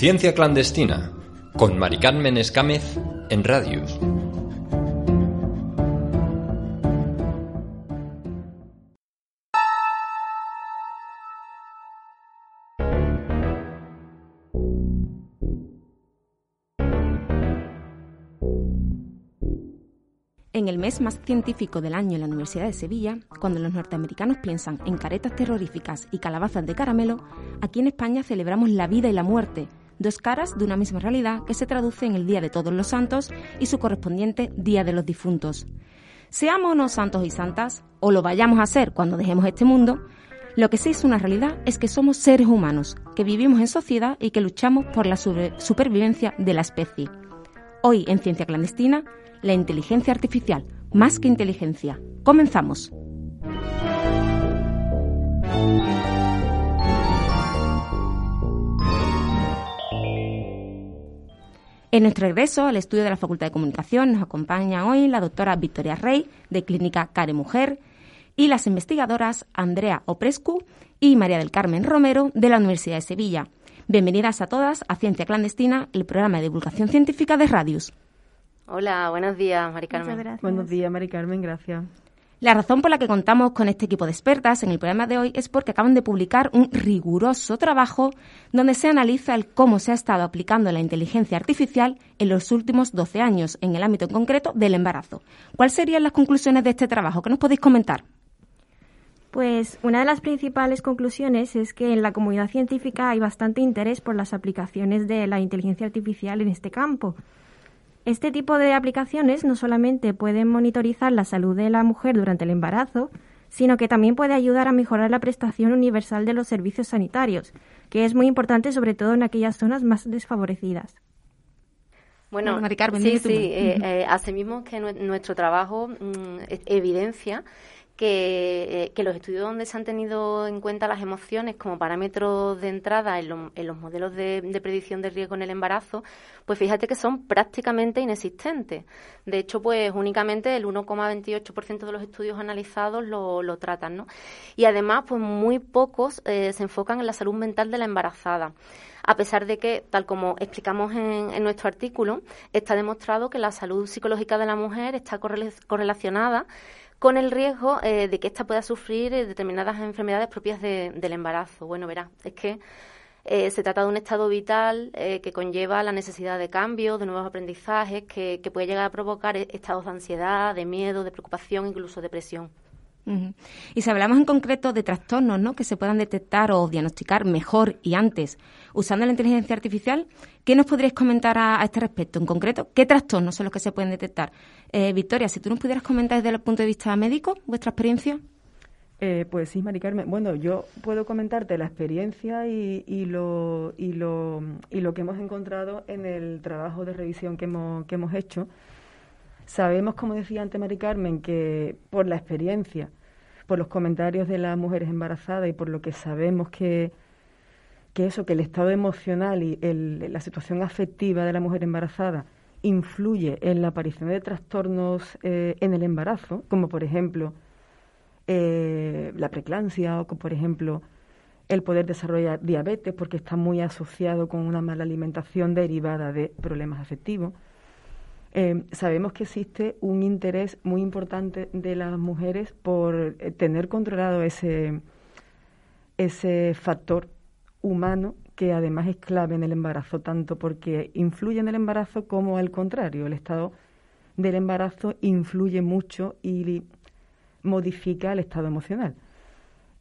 Ciencia clandestina con Mari Carmen Escámez en Radius. En el mes más científico del año en la Universidad de Sevilla, cuando los norteamericanos piensan en caretas terroríficas y calabazas de caramelo, aquí en España celebramos la vida y la muerte, dos caras de una misma realidad que se traduce en el Día de Todos los Santos y su correspondiente Día de los Difuntos. Seamos santos y santas, o lo vayamos a ser cuando dejemos este mundo, lo que sí es una realidad es que somos seres humanos, que vivimos en sociedad y que luchamos por la supervivencia de la especie. Hoy en Ciencia Clandestina, la inteligencia artificial, más que inteligencia. Comenzamos. En nuestro regreso al estudio de la Facultad de Comunicación nos acompaña hoy la doctora Victoria Rey, de Clínica Care Mujer, y las investigadoras Andrea Oprescu y María del Carmen Romero, de la Universidad de Sevilla. Bienvenidas a todas a Ciencia Clandestina, el programa de divulgación científica de Radius. Hola, buenos días, Mari Carmen. Buenos días, Mari Carmen, gracias. La razón por la que contamos con este equipo de expertas en el programa de hoy es porque acaban de publicar un riguroso trabajo donde se analiza el cómo se ha estado aplicando la inteligencia artificial en los últimos 12 años, en el ámbito en concreto del embarazo. ¿Cuáles serían las conclusiones de este trabajo? ¿Qué nos podéis comentar? Pues una de las principales conclusiones es que en la comunidad científica hay bastante interés por las aplicaciones de la inteligencia artificial en este campo. Este tipo de aplicaciones no solamente pueden monitorizar la salud de la mujer durante el embarazo, sino que también puede ayudar a mejorar la prestación universal de los servicios sanitarios, que es muy importante sobre todo en aquellas zonas más desfavorecidas. Bueno, sí, sí, eh, eh, asimismo que nuestro trabajo mm, evidencia eh, que, los estudios donde se han tenido en cuenta las emociones como parámetros de entrada en, los modelos de, predicción de riesgo en el embarazo, pues fíjate que son prácticamente inexistentes. De hecho, pues únicamente el 1,28% de los estudios analizados lo, tratan, ¿no? Y además, pues muy pocos eh, se enfocan en la salud mental de la embarazada a pesar de que, tal como explicamos en, en, nuestro artículo, está demostrado que la salud psicológica de la mujer está correlacionada con el riesgo eh, de que ésta pueda sufrir eh, determinadas enfermedades propias del embarazo. Bueno, verá, es que eh, se trata de un estado vital que conlleva la necesidad de cambio, de nuevos aprendizajes, que, que puede llegar a provocar estados de ansiedad, de miedo, de preocupación, incluso depresión. Y si hablamos en concreto de trastornos ¿no? que se puedan detectar o diagnosticar mejor y antes usando la inteligencia artificial, ¿qué nos podríais comentar a, este respecto? En concreto, ¿qué trastornos son los que se pueden detectar? Eh, Victoria, si tú nos pudieras comentar desde el punto de vista médico vuestra experiencia. Eh, pues sí, Mari Carmen. Bueno, yo puedo comentarte la experiencia y, lo, y, lo, y lo que hemos encontrado en el trabajo de revisión que hemos, que hemos hecho. Sabemos, como decía antes Mari Carmen, que por la experiencia por los comentarios de las mujeres embarazadas y por lo que sabemos que, que eso, que el estado emocional y la situación afectiva de la mujer embarazada influye en la aparición de trastornos eh, en el embarazo, como por ejemplo eh, la preclancia o como por ejemplo el poder desarrollar diabetes porque está muy asociado con una mala alimentación derivada de problemas afectivos. Eh, sabemos que existe un interés muy importante de las mujeres por eh, tener controlado ese, ese factor humano que además es clave en el embarazo, tanto porque influye en el embarazo como al contrario. El estado del embarazo influye mucho y modifica el estado emocional.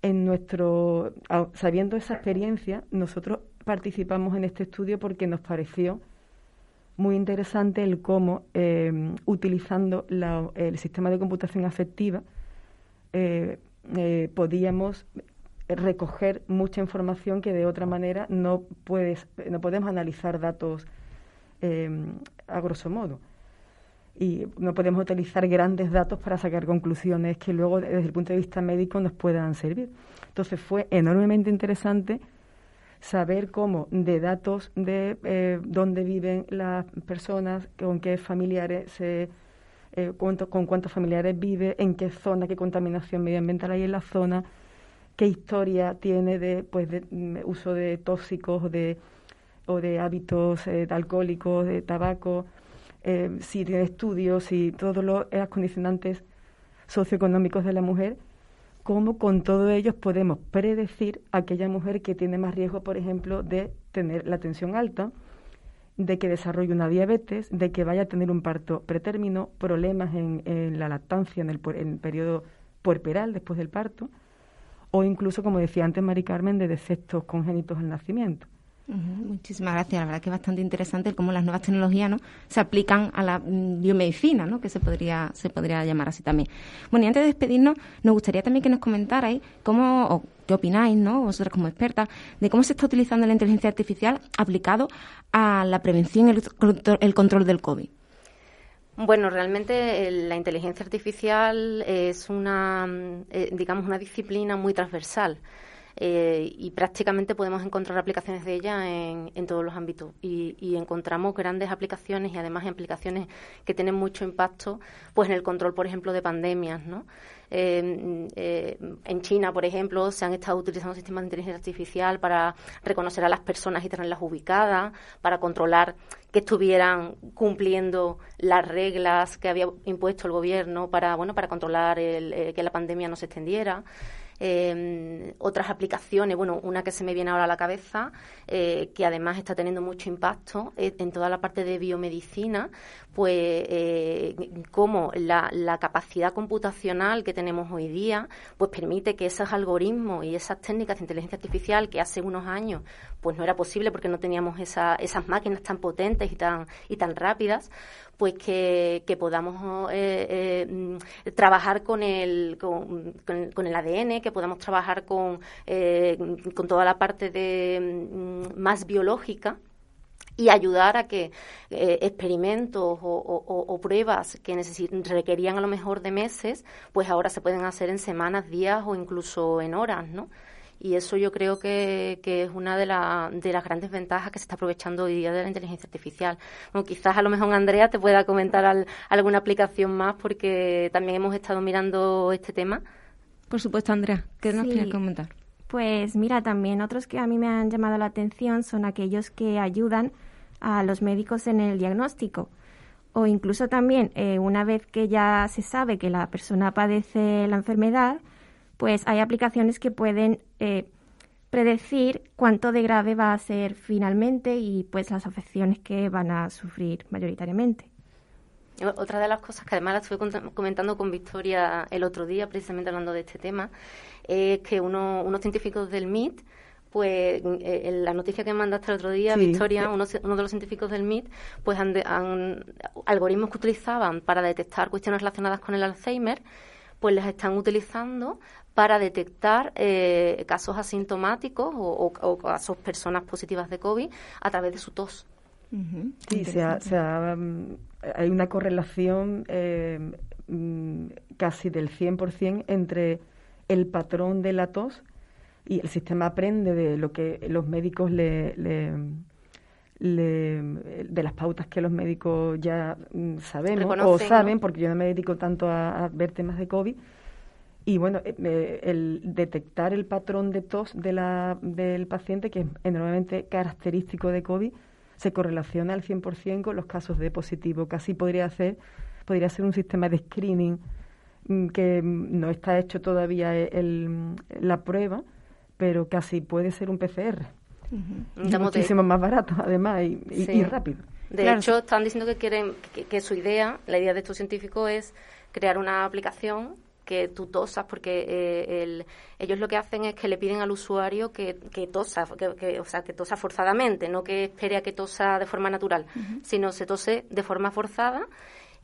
En nuestro, sabiendo esa experiencia, nosotros participamos en este estudio porque nos pareció muy interesante el cómo, eh, utilizando el sistema de computación afectiva, eh, eh, podíamos recoger mucha información que de otra manera no puedes no podemos analizar datos eh, a grosso modo y no podemos utilizar grandes datos para sacar conclusiones que luego desde el punto de vista médico nos puedan servir. Entonces fue enormemente interesante saber cómo de datos de eh, dónde viven las personas, con qué familiares se eh, con cuántos familiares vive, en qué zona, qué contaminación medioambiental hay en la zona, qué historia tiene de pues de mm, uso de tóxicos de o de hábitos eh, alcohólicos, de tabaco, eh, si tiene estudios, si todos los condicionantes socioeconómicos de la mujer, cómo con todos ellos podemos predecir aquella mujer que tiene más riesgo, por ejemplo, de tener la tensión alta, de que desarrolle una diabetes, de que vaya a tener un parto pretérmino, problemas en, la lactancia en el, en el periodo puerperal después del parto, o incluso, como decía antes Mari Carmen, de defectos congénitos al nacimiento. Muchísimas gracias. La verdad que es bastante interesante cómo las nuevas tecnologías ¿no? se aplican a la mm, biomedicina, ¿no? que se podría, se podría llamar así también. Bueno, y antes de despedirnos, nos gustaría también que nos comentarais cómo, o qué opináis, ¿no? vosotras como expertas, de cómo se está utilizando la inteligencia artificial aplicado a la prevención y el, control del COVID. Bueno, realmente la inteligencia artificial es una, mm, eh, digamos, una disciplina muy transversal. Eh, y prácticamente podemos encontrar aplicaciones de ella en, en todos los ámbitos y, y, encontramos grandes aplicaciones y además aplicaciones que tienen mucho impacto pues en el control por ejemplo de pandemias ¿no? Eh, eh, en China, por ejemplo, se han estado utilizando sistemas de inteligencia artificial para reconocer a las personas y tenerlas ubicadas, para controlar que estuvieran cumpliendo las reglas que había impuesto el gobierno para, bueno, para controlar el, que la pandemia no se extendiera. Eh, otras aplicaciones, bueno, una que se me viene ahora a la cabeza, eh, que además está teniendo mucho impacto eh, en toda la parte de biomedicina, pues eh, cómo la, la, capacidad computacional que tenemos hoy día, pues permite que esos algoritmos y esas técnicas de inteligencia artificial que hace unos años pues no era posible porque no teníamos esa, esas máquinas tan potentes y tan, y tan rápidas, pues que, podamos eh, eh, trabajar con el, con, con, el ADN, que podamos trabajar con, eh, con toda la parte de mm, más biológica y ayudar a que experimentos o, pruebas que requerían a lo mejor de meses, pues ahora se pueden hacer en semanas, días o incluso en horas, ¿no? Y eso yo creo que, es una de, de, las grandes ventajas que se está aprovechando hoy día de la inteligencia artificial. Bueno, quizás a lo mejor Andrea te pueda comentar alguna aplicación más porque también hemos estado mirando este tema. Por supuesto, Andrea, ¿qué nos quieres comentar? Pues mira, también otros que a mí me han llamado la atención son aquellos que ayudan a los médicos en el diagnóstico o incluso también eh, una vez que ya se sabe que la persona padece la enfermedad, pues hay aplicaciones que pueden eh, predecir cuánto de grave va a ser finalmente y pues las afecciones que van a sufrir mayoritariamente. Otra de las cosas que además la estuve comentando con Victoria el otro día, precisamente hablando de este tema, es que uno, unos científicos del MIT, pues eh, en la noticia que mandaste el otro día, Victoria, uno, de los científicos del MIT, pues han, algoritmos que utilizaban para detectar cuestiones relacionadas con el Alzheimer, pues las están utilizando para detectar eh, casos asintomáticos o, casos personas positivas de COVID a través de su tos. Sí, mm, hay una correlación eh, mm, casi del 100% entre el patrón de la tos y el sistema aprende de lo que los médicos le, de las pautas que los médicos ya mm, sabemos o saben, porque yo no me dedico tanto a, a ver temas de COVID, y bueno, eh, el detectar el patrón de tos de la, del paciente, que es enormemente característico de COVID, se correlaciona al 100% con los casos de positivo. Casi podría ser, podría ser un sistema de screening mm, que no está hecho todavía el, la prueba, pero casi puede ser un PCR. Muchísimo más barato, además, y, rápido. De hecho, están diciendo que quieren que, su idea, la idea de estos científicos es crear una aplicación que tú tosas, porque eh, ellos lo que hacen es que le piden al usuario que, que tosa, que, o sea, que tosa forzadamente, no que espere a que tosa de forma natural, sino se tose de forma forzada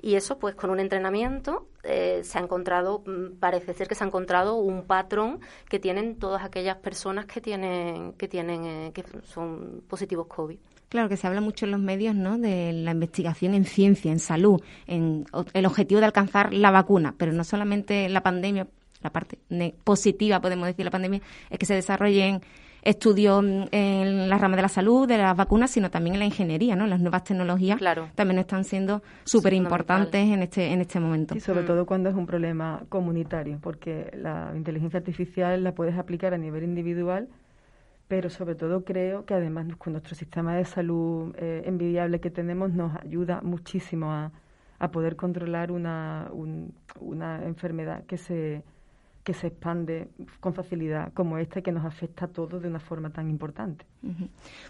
Y eso, pues con un entrenamiento, eh, se ha encontrado, mm, parece ser que se ha encontrado un patrón que tienen todas aquellas personas que tienen, que tienen, eh, que son positivos COVID. Claro que se habla mucho en los medios, ¿no? De la investigación en ciencia, en salud, en el objetivo de alcanzar la vacuna, pero no solamente la pandemia, la parte positiva, podemos decir, la pandemia, es que se desarrollen estudios en la rama de la salud, de las vacunas, sino también en la ingeniería, ¿no? Las nuevas tecnologías también están siendo súper importantes en este, en este momento. Y sobre mm. todo cuando es un problema comunitario, porque la inteligencia artificial la puedes aplicar a nivel individual, pero sobre todo creo que además con nuestro sistema de salud eh, envidiable que tenemos nos ayuda muchísimo a, a poder controlar una, una enfermedad que se que se expande con facilidad como esta y que nos afecta a todos de una forma tan importante.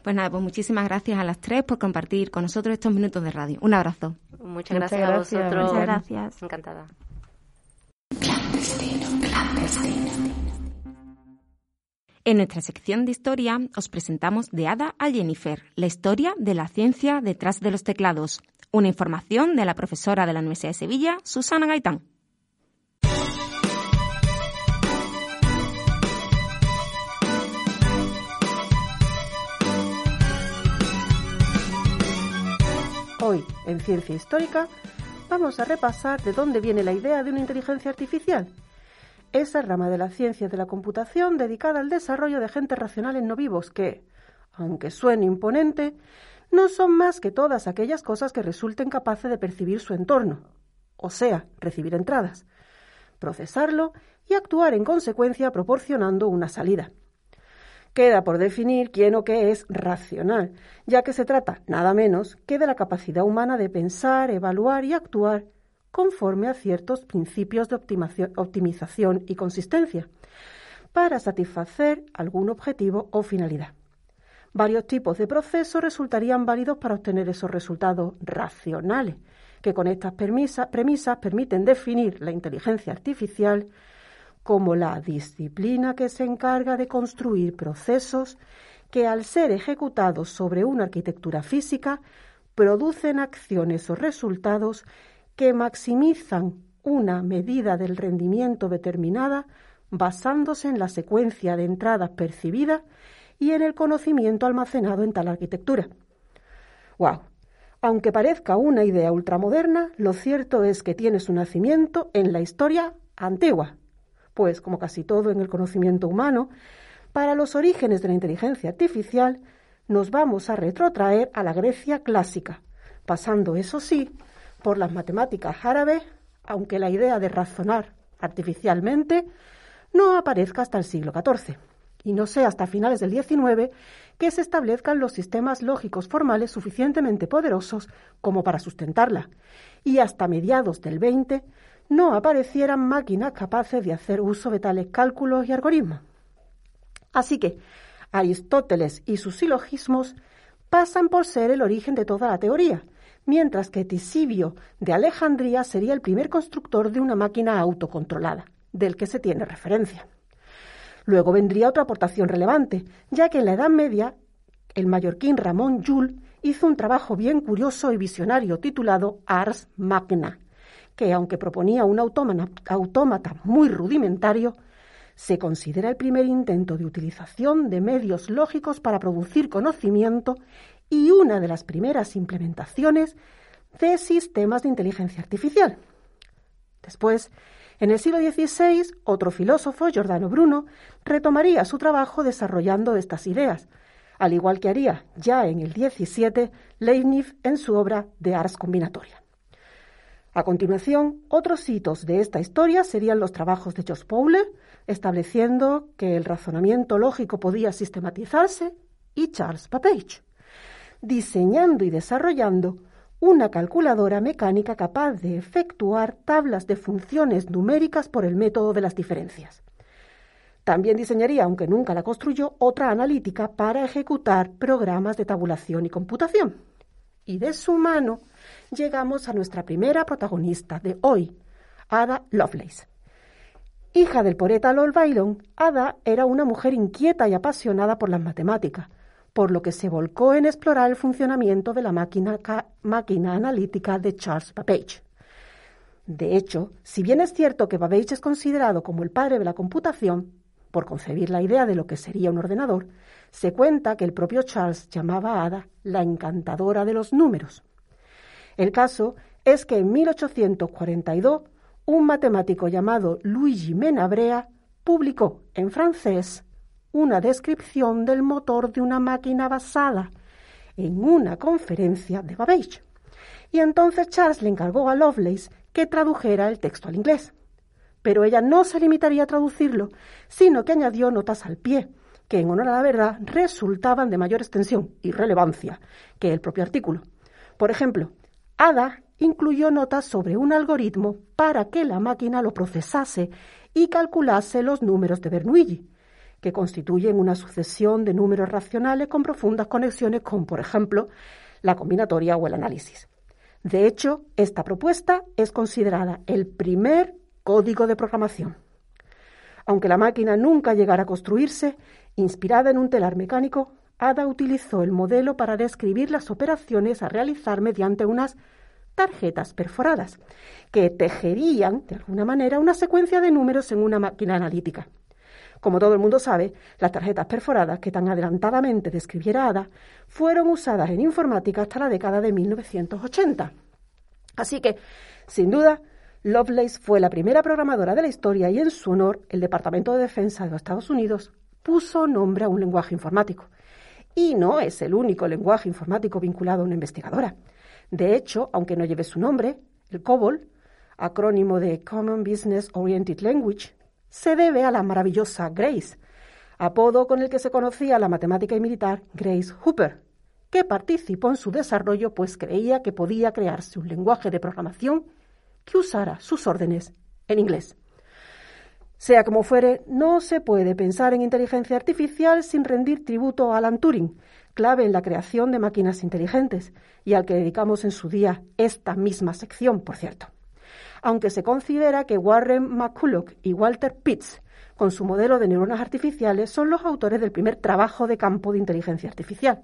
Pues nada, pues muchísimas gracias a las tres por compartir con nosotros estos minutos de radio. Un abrazo. Muchas, gracias, a vosotros. Muchas gracias. Encantada. En nuestra sección de historia os presentamos de Ada a Jennifer, la historia de la ciencia detrás de los teclados. Una información de la profesora de la Universidad de Sevilla, Susana Gaitán. Hoy, en Ciencia Histórica, vamos a repasar de dónde viene la idea de una inteligencia artificial, esa rama de la ciencia de la computación dedicada al desarrollo de agentes racionales no vivos que, aunque suene imponente, no son más que todas aquellas cosas que resulten capaces de percibir su entorno, o sea, recibir entradas, procesarlo y actuar en consecuencia proporcionando una salida. Queda por definir quién o qué es racional, ya que se trata nada menos que de la capacidad humana de pensar, evaluar y actuar conforme a ciertos principios de optimización y consistencia, para satisfacer algún objetivo o finalidad. Varios tipos de procesos resultarían válidos para obtener esos resultados racionales, que con estas premisas permiten definir la inteligencia artificial como la disciplina que se encarga de construir procesos que al ser ejecutados sobre una arquitectura física producen acciones o resultados que maximizan una medida del rendimiento determinada basándose en la secuencia de entradas percibidas y en el conocimiento almacenado en tal arquitectura. ¡Wow! Aunque parezca una idea ultramoderna, lo cierto es que tiene su nacimiento en la historia antigua, pues como casi todo en el conocimiento humano, para los orígenes de la inteligencia artificial nos vamos a retrotraer a la Grecia clásica, pasando, eso sí, por las matemáticas árabes, aunque la idea de razonar artificialmente no aparezca hasta el siglo XIV, y no sea hasta finales del XIX que se establezcan los sistemas lógicos formales suficientemente poderosos como para sustentarla, y hasta mediados del XX no aparecieran máquinas capaces de hacer uso de tales cálculos y algoritmos. Así que Aristóteles y sus silogismos pasan por ser el origen de toda la teoría, mientras que Tisibio de Alejandría sería el primer constructor de una máquina autocontrolada, del que se tiene referencia. Luego vendría otra aportación relevante, ya que en la Edad Media el mallorquín Ramón Llull hizo un trabajo bien curioso y visionario titulado Ars Magna, que, aunque proponía un autómata muy rudimentario, se considera el primer intento de utilización de medios lógicos para producir conocimiento y una de las primeras implementaciones de sistemas de inteligencia artificial. Después, en el siglo XVI, otro filósofo, Giordano Bruno, retomaría su trabajo desarrollando estas ideas, al igual que haría ya en el XVII Leibniz en su obra De Ars Combinatoria. A continuación, otros hitos de esta historia serían los trabajos de George Paule, estableciendo que el razonamiento lógico podía sistematizarse, y Charles Babbage, diseñando y desarrollando una calculadora mecánica capaz de efectuar tablas de funciones numéricas por el método de las diferencias. También diseñaría, aunque nunca la construyó, otra analítica para ejecutar programas de tabulación y computación. Y de su mano llegamos a nuestra primera protagonista de hoy, Ada Lovelace. Hija del poeta Lord Byron, Ada era una mujer inquieta y apasionada por las matemáticas, por lo que se volcó en explorar el funcionamiento de la máquina, máquina analítica de Charles Babbage, De hecho, si bien es cierto que Babbage es considerado como el padre de la computación, por concebir la idea de lo que sería un ordenador, se cuenta que el propio Charles llamaba a Ada la encantadora de los números. El caso es que en 1842 un matemático llamado Luigi Menabrea publicó en francés una descripción del motor de una máquina basada en una conferencia de Babbage. Y entonces Charles le encargó a Lovelace que tradujera el texto al inglés. Pero ella no se limitaría a traducirlo, sino que añadió notas al pie, que en honor a la verdad resultaban de mayor extensión y relevancia que el propio artículo. Por ejemplo, Ada incluyó notas sobre un algoritmo para que la máquina lo procesase y calculase los números de Bernoulli, que constituyen una sucesión de números racionales con profundas conexiones con, por ejemplo, la combinatoria o el análisis. De hecho, esta propuesta es considerada el primer código de programación. Aunque la máquina nunca llegara a construirse, inspirada en un telar mecánico, Ada utilizó el modelo para describir las operaciones a realizar mediante unas tarjetas perforadas, que tejerían, de alguna manera, una secuencia de números en una máquina analítica. Como todo el mundo sabe, las tarjetas perforadas que tan adelantadamente describiera Ada fueron usadas en informática hasta la década de 1980. Así que, sin duda, Lovelace fue la primera programadora de la historia y en su honor el Departamento de Defensa de los Estados Unidos puso nombre a un lenguaje informático. Y no es el único lenguaje informático vinculado a una investigadora. De hecho, aunque no lleve su nombre, el COBOL, acrónimo de Common Business Oriented Language, se debe a la maravillosa Grace, apodo con el que se conocía la matemática y militar Grace Hooper, que participó en su desarrollo pues creía que podía crearse un lenguaje de programación que usara sus órdenes en inglés. Sea como fuere, no se puede pensar en inteligencia artificial sin rendir tributo a Alan Turing, clave en la creación de máquinas inteligentes, y al que dedicamos en su día esta misma sección, por cierto aunque se considera que Warren McCulloch y Walter Pitts, con su modelo de neuronas artificiales, son los autores del primer trabajo de campo de inteligencia artificial.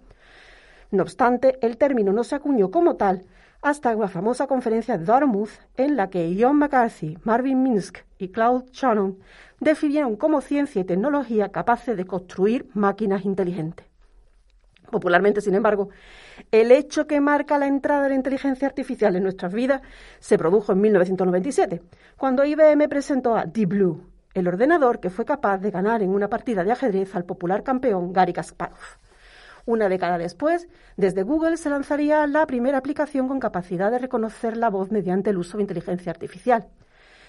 No obstante, el término no se acuñó como tal hasta la famosa conferencia de Dartmouth, en la que John McCarthy, Marvin Minsky y Claude Shannon definieron como ciencia y tecnología capaces de construir máquinas inteligentes. Popularmente, sin embargo, el hecho que marca la entrada de la inteligencia artificial en nuestras vidas se produjo en 1997, cuando IBM presentó a Deep Blue, el ordenador que fue capaz de ganar en una partida de ajedrez al popular campeón Gary Kasparov. Una década después, desde Google se lanzaría la primera aplicación con capacidad de reconocer la voz mediante el uso de inteligencia artificial.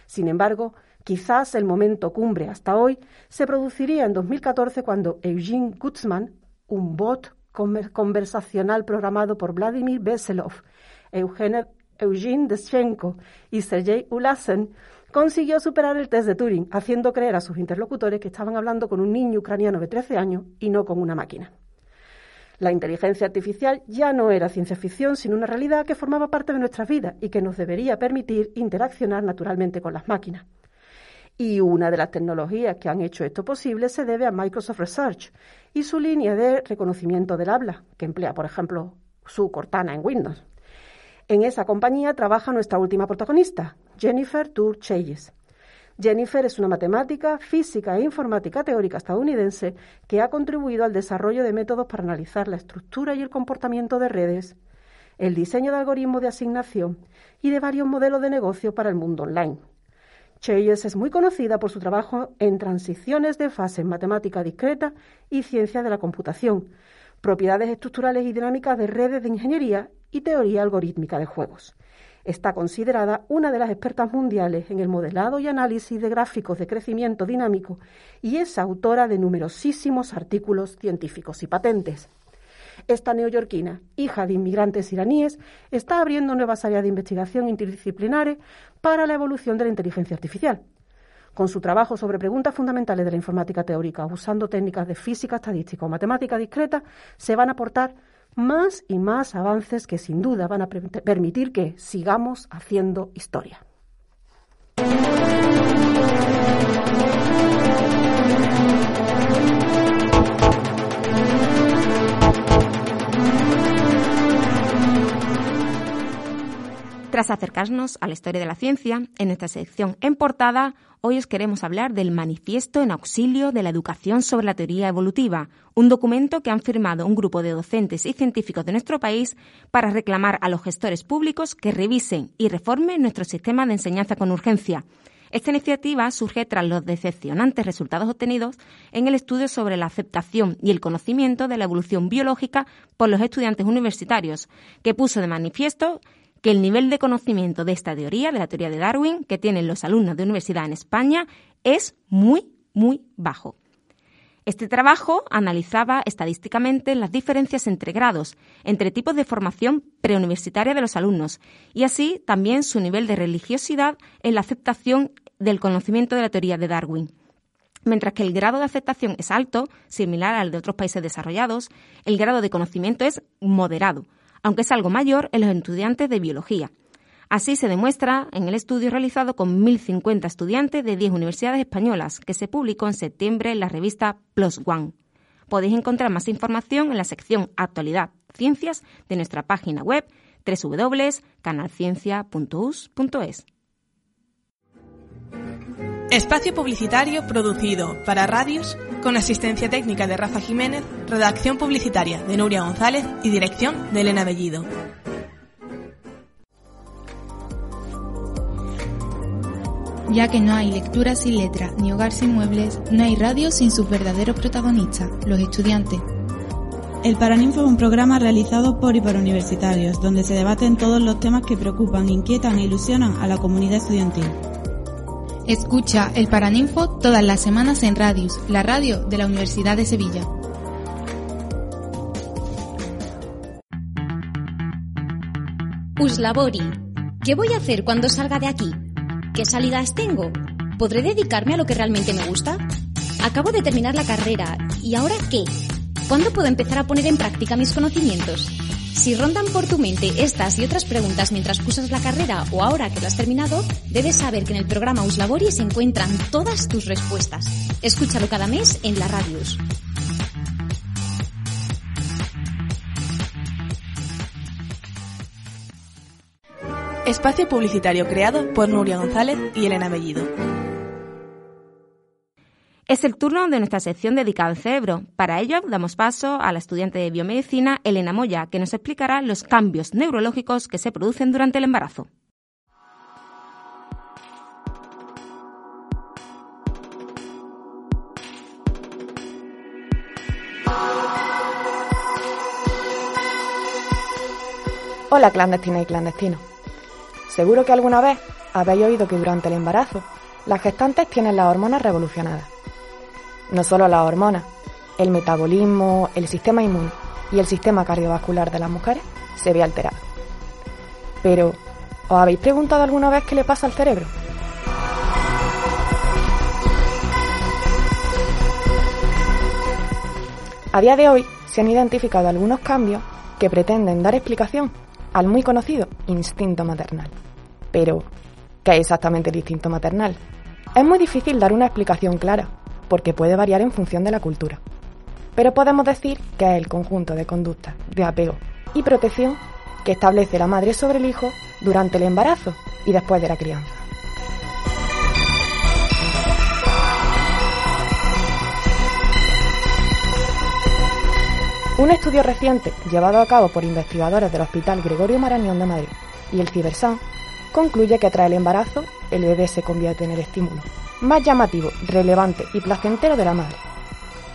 Sin embargo, quizás el momento cumbre hasta hoy se produciría en 2014 cuando Eugene Gutzman, un bot conversacional programado por Vladimir Veselov, Eugene Deschenko y Sergei Ulasen, consiguió superar el test de Turing, haciendo creer a sus interlocutores que estaban hablando con un niño ucraniano de 13 años y no con una máquina. La inteligencia artificial ya no era ciencia ficción, sino una realidad que formaba parte de nuestra vida y que nos debería permitir interaccionar naturalmente con las máquinas. Y una de las tecnologías que han hecho esto posible se debe a Microsoft Research y su línea de reconocimiento del habla, que emplea, por ejemplo, su Cortana en Windows. En esa compañía trabaja nuestra última protagonista, Jennifer Tour Chayes. Jennifer es una matemática, física e informática teórica estadounidense que ha contribuido al desarrollo de métodos para analizar la estructura y el comportamiento de redes, el diseño de algoritmos de asignación y de varios modelos de negocio para el mundo online. Cheyes es muy conocida por su trabajo en transiciones de fase en matemática discreta y ciencia de la computación, propiedades estructurales y dinámicas de redes de ingeniería y teoría algorítmica de juegos. Está considerada una de las expertas mundiales en el modelado y análisis de gráficos de crecimiento dinámico y es autora de numerosísimos artículos científicos y patentes. Esta neoyorquina, hija de inmigrantes iraníes, está abriendo nuevas áreas de investigación interdisciplinares para la evolución de la inteligencia artificial. Con su trabajo sobre preguntas fundamentales de la informática teórica, usando técnicas de física estadística o matemática discreta, se van a aportar más y más avances que sin duda van a permitir que sigamos haciendo historia. Tras acercarnos a la historia de la ciencia, en esta sección en portada, hoy os queremos hablar del Manifiesto en Auxilio de la Educación sobre la Teoría Evolutiva, un documento que han firmado un grupo de docentes y científicos de nuestro país para reclamar a los gestores públicos que revisen y reformen nuestro sistema de enseñanza con urgencia. Esta iniciativa surge tras los decepcionantes resultados obtenidos en el estudio sobre la aceptación y el conocimiento de la evolución biológica por los estudiantes universitarios, que puso de manifiesto que el nivel de conocimiento de esta teoría, de la teoría de Darwin, que tienen los alumnos de universidad en España, es muy, muy bajo. Este trabajo analizaba estadísticamente las diferencias entre grados, entre tipos de formación preuniversitaria de los alumnos, y así también su nivel de religiosidad en la aceptación del conocimiento de la teoría de Darwin. Mientras que el grado de aceptación es alto, similar al de otros países desarrollados, el grado de conocimiento es moderado, aunque es algo mayor en los estudiantes de biología. Así se demuestra en el estudio realizado con 1.050 estudiantes de 10 universidades españolas, que se publicó en septiembre en la revista Plus One. Podéis encontrar más información en la sección Actualidad Ciencias de nuestra página web www.canalciencia.us.es. Espacio publicitario producido para radios con asistencia técnica de Rafa Jiménez, redacción publicitaria de Nuria González y dirección de Elena Bellido. Ya que no hay lectura sin letra ni hogar sin muebles, no hay radio sin sus verdaderos protagonistas, los estudiantes. El Paraninfo es un programa realizado por y para universitarios, donde se debaten todos los temas que preocupan, inquietan e ilusionan a la comunidad estudiantil. Escucha el Paraninfo todas las semanas en Radius, la radio de la Universidad de Sevilla. Uslabori. ¿Qué voy a hacer cuando salga de aquí? ¿Qué salidas tengo? ¿Podré dedicarme a lo que realmente me gusta? Acabo de terminar la carrera. ¿Y ahora qué? ¿Cuándo puedo empezar a poner en práctica mis conocimientos? Si rondan por tu mente estas y otras preguntas mientras cursas la carrera o ahora que lo has terminado, debes saber que en el programa Uslabori se encuentran todas tus respuestas. Escúchalo cada mes en la Radius. Espacio publicitario creado por Nuria González y Elena Bellido. Es el turno de nuestra sección dedicada al cerebro. Para ello, damos paso a la estudiante de biomedicina Elena Moya, que nos explicará los cambios neurológicos que se producen durante el embarazo. Hola clandestina y clandestino. Seguro que alguna vez habéis oído que durante el embarazo las gestantes tienen las hormonas revolucionadas no solo las hormonas, el metabolismo, el sistema inmune y el sistema cardiovascular de las mujeres se ve alterado. Pero, ¿os habéis preguntado alguna vez qué le pasa al cerebro? A día de hoy se han identificado algunos cambios que pretenden dar explicación al muy conocido instinto maternal. Pero, ¿qué es exactamente el instinto maternal? Es muy difícil dar una explicación clara, porque puede variar en función de la cultura. Pero podemos decir que es el conjunto de conductas de apego y protección que establece la madre sobre el hijo durante el embarazo y después de la crianza. Un estudio reciente llevado a cabo por investigadores del Hospital Gregorio Marañón de Madrid y el Cibersan concluye que tras el embarazo el bebé se convierte en el estímulo más llamativo, relevante y placentero de la madre,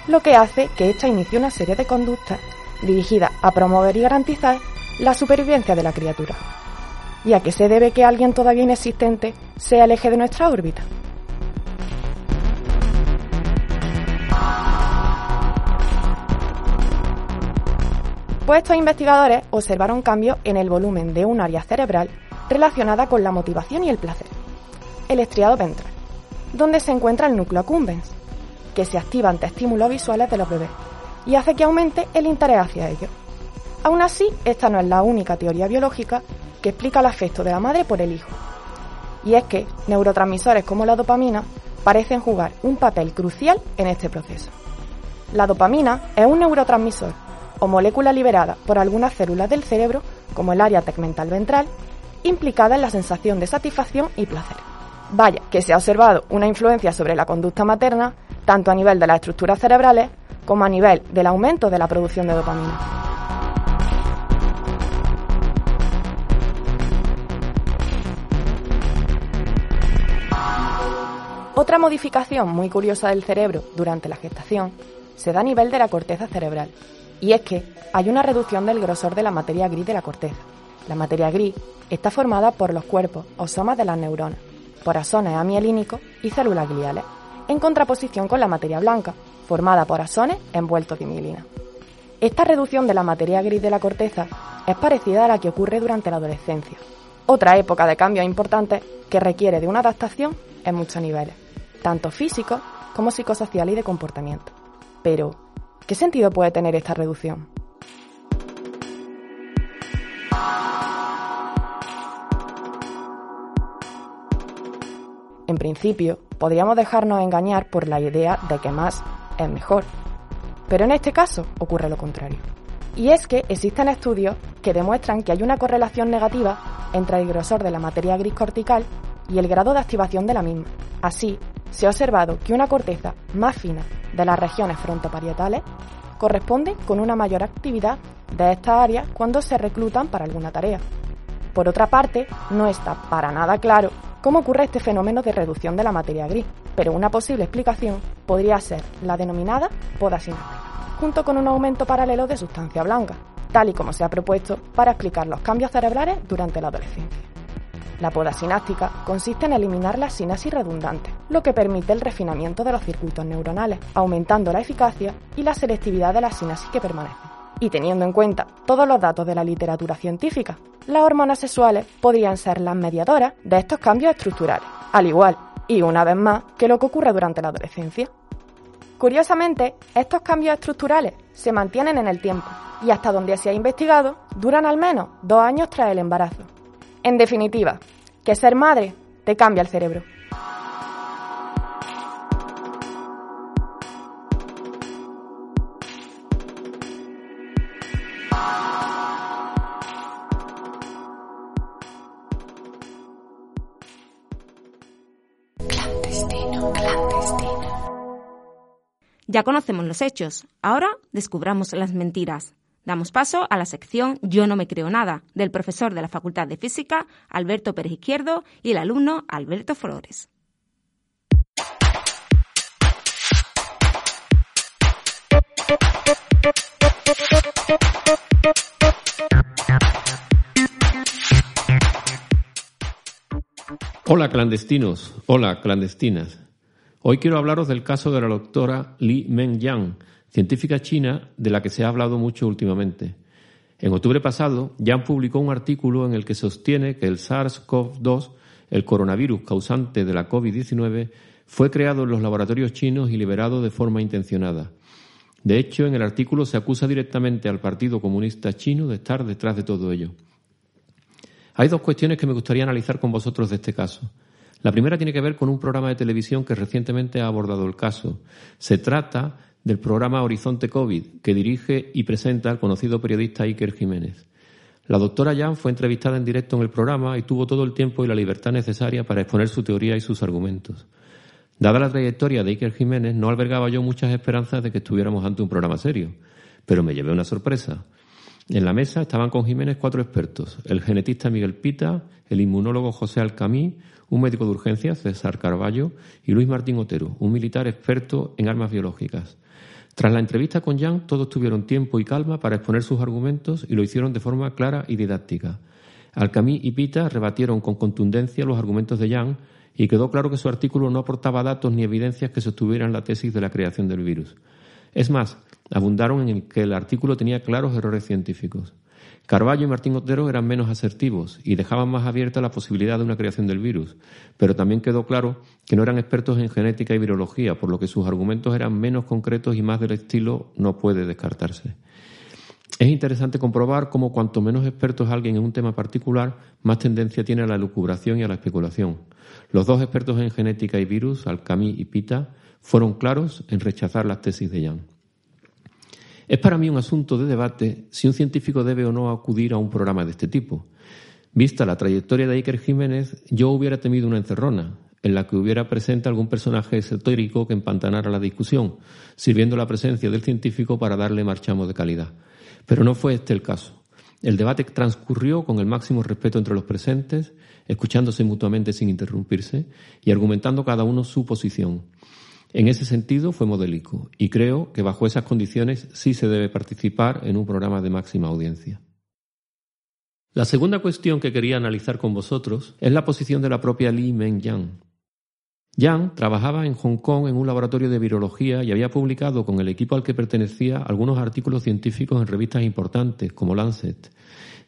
lo que hace que ésta inicie una serie de conductas dirigidas a promover y garantizar la supervivencia de la criatura. ¿Y a qué se debe que alguien todavía inexistente sea el eje de nuestra órbita? Pues estos investigadores observaron cambios en el volumen de un área cerebral relacionada con la motivación y el placer, el estriado ventral donde se encuentra el núcleo accumbens, que se activa ante estímulos visuales de los bebés y hace que aumente el interés hacia ellos. Aún así, esta no es la única teoría biológica que explica el afecto de la madre por el hijo. Y es que neurotransmisores como la dopamina parecen jugar un papel crucial en este proceso. La dopamina es un neurotransmisor o molécula liberada por algunas células del cerebro, como el área tegmental ventral, implicada en la sensación de satisfacción y placer. Vaya, que se ha observado una influencia sobre la conducta materna, tanto a nivel de las estructuras cerebrales como a nivel del aumento de la producción de dopamina. Otra modificación muy curiosa del cerebro durante la gestación se da a nivel de la corteza cerebral, y es que hay una reducción del grosor de la materia gris de la corteza. La materia gris está formada por los cuerpos o somas de las neuronas, por amielínicos y células gliales, en contraposición con la materia blanca, formada por asones envueltos de mielina. Esta reducción de la materia gris de la corteza es parecida a la que ocurre durante la adolescencia, otra época de cambios importantes que requiere de una adaptación en muchos niveles, tanto físico como psicosocial y de comportamiento. Pero, ¿qué sentido puede tener esta reducción? En principio, podríamos dejarnos engañar por la idea de que más es mejor. Pero en este caso ocurre lo contrario. Y es que existen estudios que demuestran que hay una correlación negativa entre el grosor de la materia gris cortical y el grado de activación de la misma. Así, se ha observado que una corteza más fina de las regiones frontoparietales corresponde con una mayor actividad de estas áreas cuando se reclutan para alguna tarea. Por otra parte, no está para nada claro cómo ocurre este fenómeno de reducción de la materia gris, pero una posible explicación podría ser la denominada poda sináptica, junto con un aumento paralelo de sustancia blanca, tal y como se ha propuesto para explicar los cambios cerebrales durante la adolescencia. La poda sináptica consiste en eliminar la sinapsis redundante, lo que permite el refinamiento de los circuitos neuronales, aumentando la eficacia y la selectividad de las sinapsis que permanecen. Y teniendo en cuenta todos los datos de la literatura científica, las hormonas sexuales podrían ser las mediadoras de estos cambios estructurales, al igual, y una vez más, que lo que ocurre durante la adolescencia. Curiosamente, estos cambios estructurales se mantienen en el tiempo y hasta donde se ha investigado duran al menos dos años tras el embarazo, en definitiva, que ser madre te cambia el cerebro. Ya conocemos los hechos, ahora descubramos las mentiras. Damos paso a la sección Yo no me creo nada, del profesor de la Facultad de Física, Alberto Pérez Izquierdo, y el alumno Alberto Flores. Hola clandestinos, hola clandestinas. Hoy quiero hablaros del caso de la doctora Li Mengyang, científica china de la que se ha hablado mucho últimamente. En octubre pasado, Yang publicó un artículo en el que sostiene que el SARS-CoV-2, el coronavirus causante de la COVID-19, fue creado en los laboratorios chinos y liberado de forma intencionada. De hecho, en el artículo se acusa directamente al Partido Comunista Chino de estar detrás de todo ello. Hay dos cuestiones que me gustaría analizar con vosotros de este caso. La primera tiene que ver con un programa de televisión que recientemente ha abordado el caso. Se trata del programa Horizonte COVID, que dirige y presenta el conocido periodista Iker Jiménez. La doctora Jan fue entrevistada en directo en el programa y tuvo todo el tiempo y la libertad necesaria para exponer su teoría y sus argumentos. Dada la trayectoria de Iker Jiménez, no albergaba yo muchas esperanzas de que estuviéramos ante un programa serio, pero me llevé una sorpresa. En la mesa estaban con Jiménez cuatro expertos, el genetista Miguel Pita, el inmunólogo José Alcamí, un médico de urgencia, César Carballo, y Luis Martín Otero, un militar experto en armas biológicas. Tras la entrevista con Jan, todos tuvieron tiempo y calma para exponer sus argumentos y lo hicieron de forma clara y didáctica. Alcamí y Pita rebatieron con contundencia los argumentos de Jan y quedó claro que su artículo no aportaba datos ni evidencias que sostuvieran la tesis de la creación del virus. Es más, abundaron en que el artículo tenía claros errores científicos. Carballo y Martín Otero eran menos asertivos y dejaban más abierta la posibilidad de una creación del virus, pero también quedó claro que no eran expertos en genética y virología, por lo que sus argumentos eran menos concretos y más del estilo no puede descartarse. Es interesante comprobar cómo cuanto menos experto es alguien en un tema particular, más tendencia tiene a la lucubración y a la especulación. Los dos expertos en genética y virus, Alcami y Pita, fueron claros en rechazar las tesis de Jan. Es para mí un asunto de debate si un científico debe o no acudir a un programa de este tipo. Vista la trayectoria de Iker Jiménez, yo hubiera temido una encerrona, en la que hubiera presente algún personaje esotérico que empantanara la discusión, sirviendo la presencia del científico para darle marchamo de calidad. Pero no fue este el caso. El debate transcurrió con el máximo respeto entre los presentes, escuchándose mutuamente sin interrumpirse y argumentando cada uno su posición. En ese sentido fue modélico y creo que bajo esas condiciones sí se debe participar en un programa de máxima audiencia. La segunda cuestión que quería analizar con vosotros es la posición de la propia Li Meng-Yang. Yang trabajaba en Hong Kong en un laboratorio de virología y había publicado con el equipo al que pertenecía algunos artículos científicos en revistas importantes como Lancet.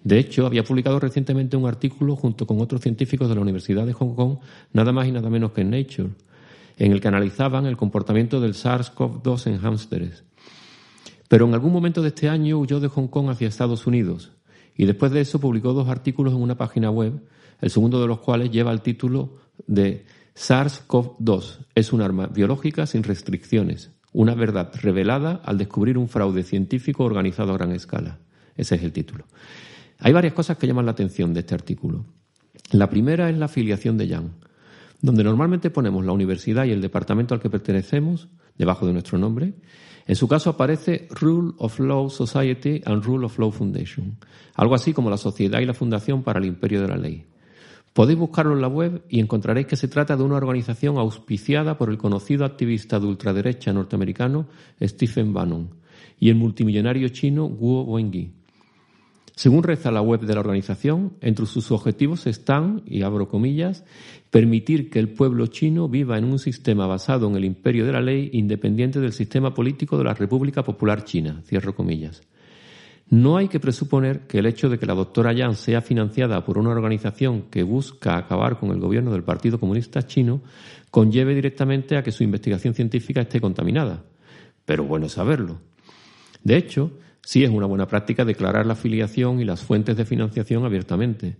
De hecho, había publicado recientemente un artículo junto con otros científicos de la Universidad de Hong Kong, nada más y nada menos que en Nature, en el que analizaban el comportamiento del SARS-CoV-2 en hámsteres. Pero en algún momento de este año huyó de Hong Kong hacia Estados Unidos y después de eso publicó dos artículos en una página web, el segundo de los cuales lleva el título de SARS-CoV-2 es un arma biológica sin restricciones, una verdad revelada al descubrir un fraude científico organizado a gran escala. Ese es el título. Hay varias cosas que llaman la atención de este artículo. La primera es la afiliación de Yang donde normalmente ponemos la universidad y el departamento al que pertenecemos debajo de nuestro nombre. En su caso aparece Rule of Law Society and Rule of Law Foundation, algo así como la Sociedad y la Fundación para el Imperio de la Ley. Podéis buscarlo en la web y encontraréis que se trata de una organización auspiciada por el conocido activista de ultraderecha norteamericano Stephen Bannon y el multimillonario chino Guo Wengui. Según reza la web de la organización, entre sus objetivos están, y abro comillas, permitir que el pueblo chino viva en un sistema basado en el imperio de la ley independiente del sistema político de la República Popular China, cierro comillas. No hay que presuponer que el hecho de que la doctora Yang sea financiada por una organización que busca acabar con el gobierno del Partido Comunista Chino conlleve directamente a que su investigación científica esté contaminada. Pero bueno saberlo. De hecho, Sí es una buena práctica declarar la afiliación y las fuentes de financiación abiertamente.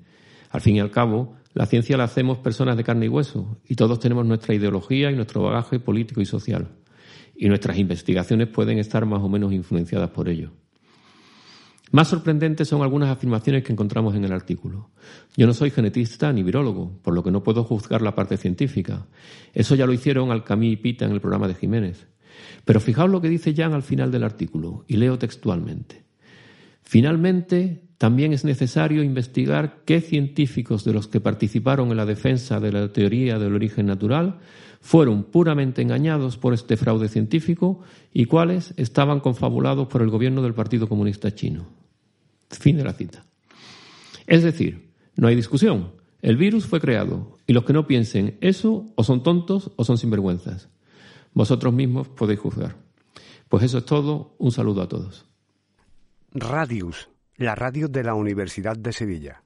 Al fin y al cabo, la ciencia la hacemos personas de carne y hueso, y todos tenemos nuestra ideología y nuestro bagaje político y social. Y nuestras investigaciones pueden estar más o menos influenciadas por ello. Más sorprendentes son algunas afirmaciones que encontramos en el artículo. Yo no soy genetista ni virólogo, por lo que no puedo juzgar la parte científica. Eso ya lo hicieron Alcamí y Pita en el programa de Jiménez. Pero fijaos lo que dice Jan al final del artículo, y leo textualmente. Finalmente, también es necesario investigar qué científicos de los que participaron en la defensa de la teoría del origen natural fueron puramente engañados por este fraude científico y cuáles estaban confabulados por el gobierno del Partido Comunista Chino. Fin de la cita. Es decir, no hay discusión. El virus fue creado y los que no piensen eso o son tontos o son sinvergüenzas. Vosotros mismos podéis juzgar. Pues eso es todo. Un saludo a todos. Radius, la radio de la Universidad de Sevilla.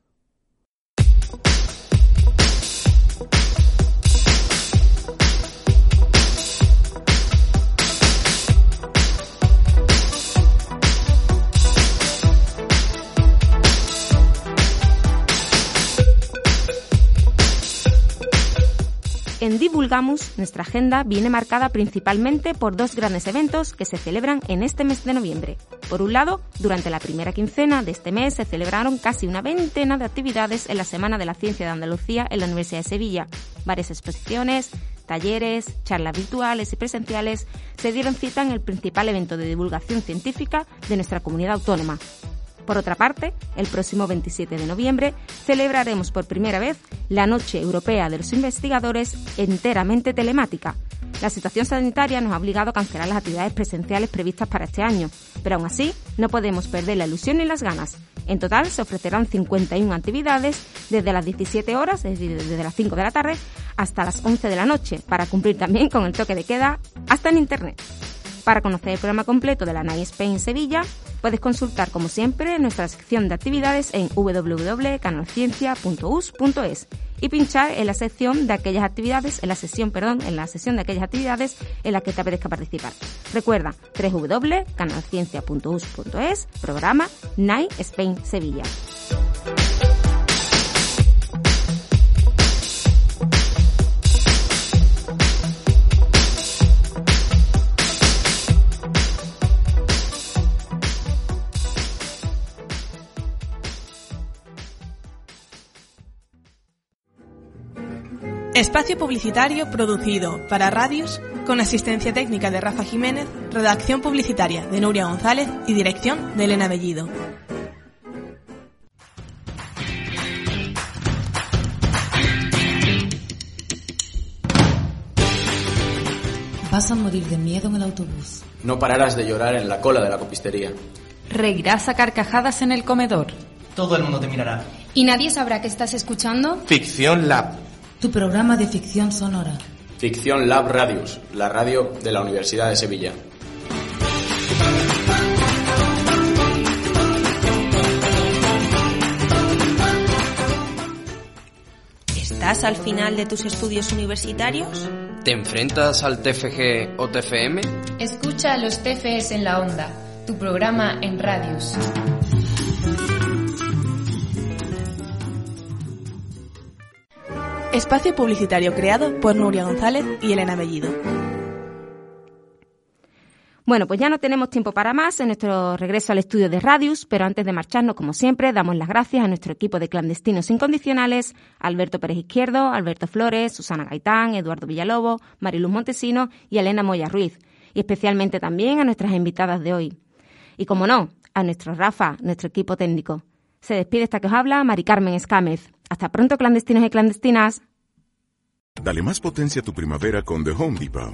En Divulgamus, nuestra agenda viene marcada principalmente por dos grandes eventos que se celebran en este mes de noviembre. Por un lado, durante la primera quincena de este mes se celebraron casi una veintena de actividades en la Semana de la Ciencia de Andalucía en la Universidad de Sevilla. Varias exposiciones, talleres, charlas virtuales y presenciales se dieron cita en el principal evento de divulgación científica de nuestra comunidad autónoma, por otra parte, el próximo 27 de noviembre celebraremos por primera vez la Noche Europea de los Investigadores enteramente telemática. La situación sanitaria nos ha obligado a cancelar las actividades presenciales previstas para este año, pero aún así no podemos perder la ilusión ni las ganas. En total se ofrecerán 51 actividades desde las 17 horas, es decir, desde las 5 de la tarde, hasta las 11 de la noche, para cumplir también con el toque de queda hasta en Internet. Para conocer el programa completo de la NAI Spain Sevilla, puedes consultar como siempre nuestra sección de actividades en www.canalciencia.us.es y pinchar en la sección de aquellas actividades, en la sesión, perdón, en la sesión de aquellas actividades en las que te apetezca participar. Recuerda www.canalciencia.us.es, programa NAI Spain Sevilla. Espacio publicitario producido para radios con asistencia técnica de Rafa Jiménez, redacción publicitaria de Nuria González y dirección de Elena Bellido. Vas a morir de miedo en el autobús. No pararás de llorar en la cola de la copistería. Reirás a carcajadas en el comedor. Todo el mundo te mirará. ¿Y nadie sabrá que estás escuchando? Ficción Lab tu programa de ficción sonora. Ficción Lab Radius, la radio de la Universidad de Sevilla. ¿Estás al final de tus estudios universitarios? ¿Te enfrentas al TFG o TFM? Escucha a los TFS en la onda, tu programa en Radius. Espacio publicitario creado por Nuria González y Elena Bellido. Bueno, pues ya no tenemos tiempo para más en nuestro regreso al estudio de Radius, pero antes de marcharnos, como siempre, damos las gracias a nuestro equipo de clandestinos incondicionales, Alberto Pérez Izquierdo, Alberto Flores, Susana Gaitán, Eduardo Villalobo, Mariluz Montesino y Elena Moya Ruiz, y especialmente también a nuestras invitadas de hoy. Y como no, a nuestro Rafa, nuestro equipo técnico. Se despide esta que os habla, Mari Carmen Escámez. Hasta pronto, clandestinos y clandestinas. Dale más potencia a tu primavera con The Home Depot.